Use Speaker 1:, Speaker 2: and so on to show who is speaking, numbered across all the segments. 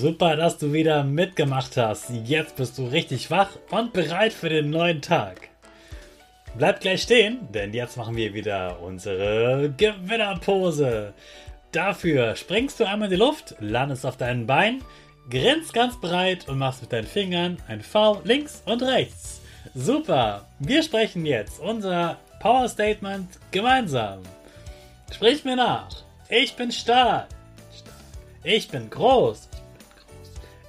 Speaker 1: Super, dass du wieder mitgemacht hast. Jetzt bist du richtig wach und bereit für den neuen Tag. Bleib gleich stehen, denn jetzt machen wir wieder unsere Gewinnerpose. Dafür springst du einmal in die Luft, landest auf deinen Beinen, grinst ganz breit und machst mit deinen Fingern ein V links und rechts. Super, wir sprechen jetzt unser Power Statement gemeinsam. Sprich mir nach. Ich bin stark. Ich bin groß.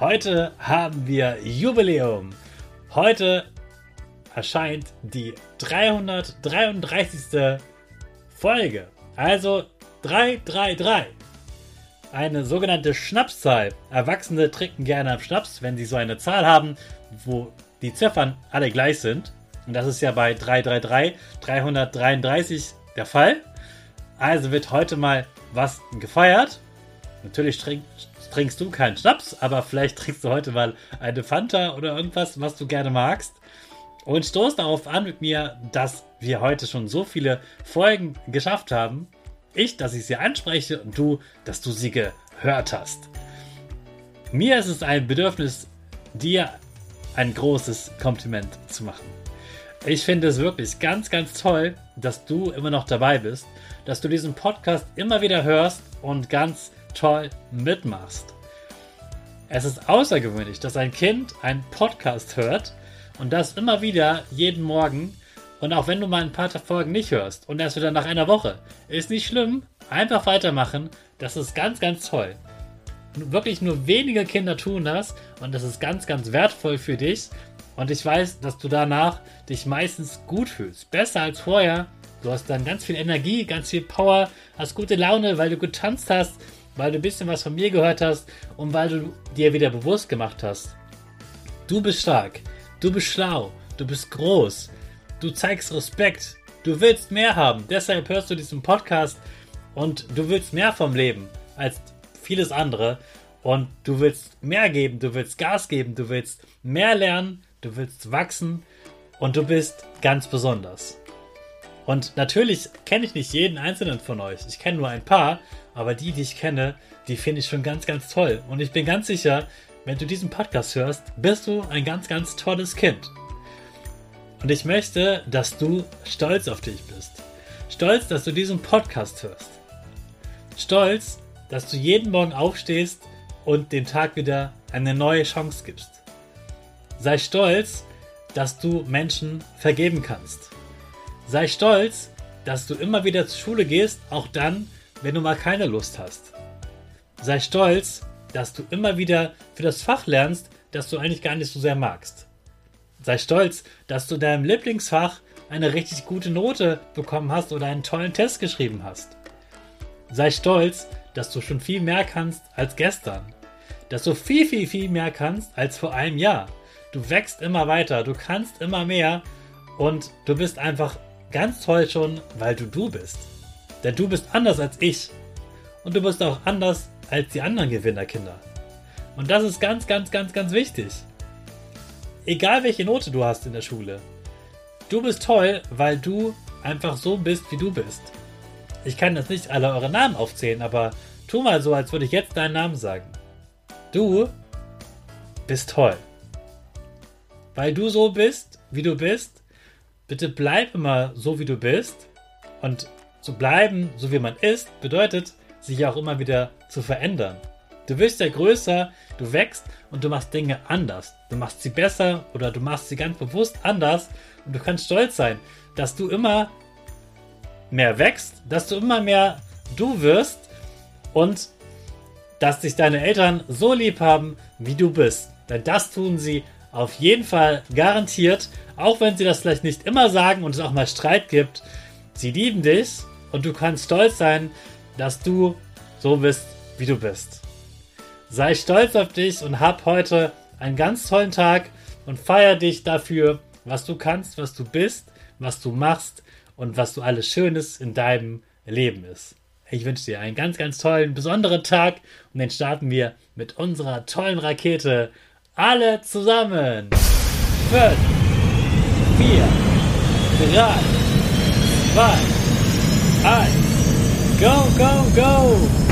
Speaker 1: Heute haben wir Jubiläum. Heute erscheint die 333. Folge. Also 333. Eine sogenannte Schnapszahl. Erwachsene trinken gerne am Schnaps, wenn sie so eine Zahl haben, wo die Ziffern alle gleich sind. Und das ist ja bei 333, 333 der Fall. Also wird heute mal was gefeiert. Natürlich trinkt trinkst du keinen Schnaps, aber vielleicht trinkst du heute mal eine Fanta oder irgendwas, was du gerne magst. Und stoß darauf an mit mir, dass wir heute schon so viele Folgen geschafft haben. Ich, dass ich sie anspreche und du, dass du sie gehört hast. Mir ist es ein Bedürfnis, dir ein großes Kompliment zu machen. Ich finde es wirklich ganz, ganz toll, dass du immer noch dabei bist, dass du diesen Podcast immer wieder hörst und ganz toll mitmachst. Es ist außergewöhnlich, dass ein Kind einen Podcast hört und das immer wieder jeden Morgen. Und auch wenn du mal ein paar Folgen nicht hörst und erst wieder nach einer Woche, ist nicht schlimm. Einfach weitermachen. Das ist ganz, ganz toll. Wirklich nur wenige Kinder tun das und das ist ganz, ganz wertvoll für dich. Und ich weiß, dass du danach dich meistens gut fühlst. Besser als vorher. Du hast dann ganz viel Energie, ganz viel Power, hast gute Laune, weil du getanzt hast weil du ein bisschen was von mir gehört hast und weil du dir wieder bewusst gemacht hast. Du bist stark, du bist schlau, du bist groß, du zeigst Respekt, du willst mehr haben. Deshalb hörst du diesen Podcast und du willst mehr vom Leben als vieles andere. Und du willst mehr geben, du willst Gas geben, du willst mehr lernen, du willst wachsen und du bist ganz besonders. Und natürlich kenne ich nicht jeden einzelnen von euch. Ich kenne nur ein paar, aber die, die ich kenne, die finde ich schon ganz, ganz toll. Und ich bin ganz sicher, wenn du diesen Podcast hörst, bist du ein ganz, ganz tolles Kind. Und ich möchte, dass du stolz auf dich bist. Stolz, dass du diesen Podcast hörst. Stolz, dass du jeden Morgen aufstehst und dem Tag wieder eine neue Chance gibst. Sei stolz, dass du Menschen vergeben kannst. Sei stolz, dass du immer wieder zur Schule gehst, auch dann, wenn du mal keine Lust hast. Sei stolz, dass du immer wieder für das Fach lernst, das du eigentlich gar nicht so sehr magst. Sei stolz, dass du deinem Lieblingsfach eine richtig gute Note bekommen hast oder einen tollen Test geschrieben hast. Sei stolz, dass du schon viel mehr kannst als gestern. Dass du viel, viel, viel mehr kannst als vor einem Jahr. Du wächst immer weiter, du kannst immer mehr und du bist einfach ganz toll schon, weil du du bist. Denn du bist anders als ich. Und du bist auch anders als die anderen Gewinnerkinder. Und das ist ganz, ganz, ganz, ganz wichtig. Egal welche Note du hast in der Schule. Du bist toll, weil du einfach so bist, wie du bist. Ich kann jetzt nicht alle eure Namen aufzählen, aber tu mal so, als würde ich jetzt deinen Namen sagen. Du bist toll. Weil du so bist, wie du bist, bitte bleib immer so, wie du bist. Und zu bleiben, so wie man ist, bedeutet, sich auch immer wieder zu verändern. Du wirst ja größer, du wächst und du machst Dinge anders. Du machst sie besser oder du machst sie ganz bewusst anders und du kannst stolz sein, dass du immer mehr wächst, dass du immer mehr du wirst und dass dich deine Eltern so lieb haben, wie du bist. Denn das tun sie auf jeden Fall garantiert, auch wenn sie das vielleicht nicht immer sagen und es auch mal Streit gibt. Sie lieben dich und du kannst stolz sein, dass du so bist, wie du bist. Sei stolz auf dich und hab heute einen ganz tollen Tag und feier dich dafür, was du kannst, was du bist, was du machst und was du alles Schönes in deinem Leben ist. Ich wünsche dir einen ganz, ganz tollen, besonderen Tag und den starten wir mit unserer tollen Rakete. Alle zusammen. 5, 4, 3, 2, 1. Go, go, go!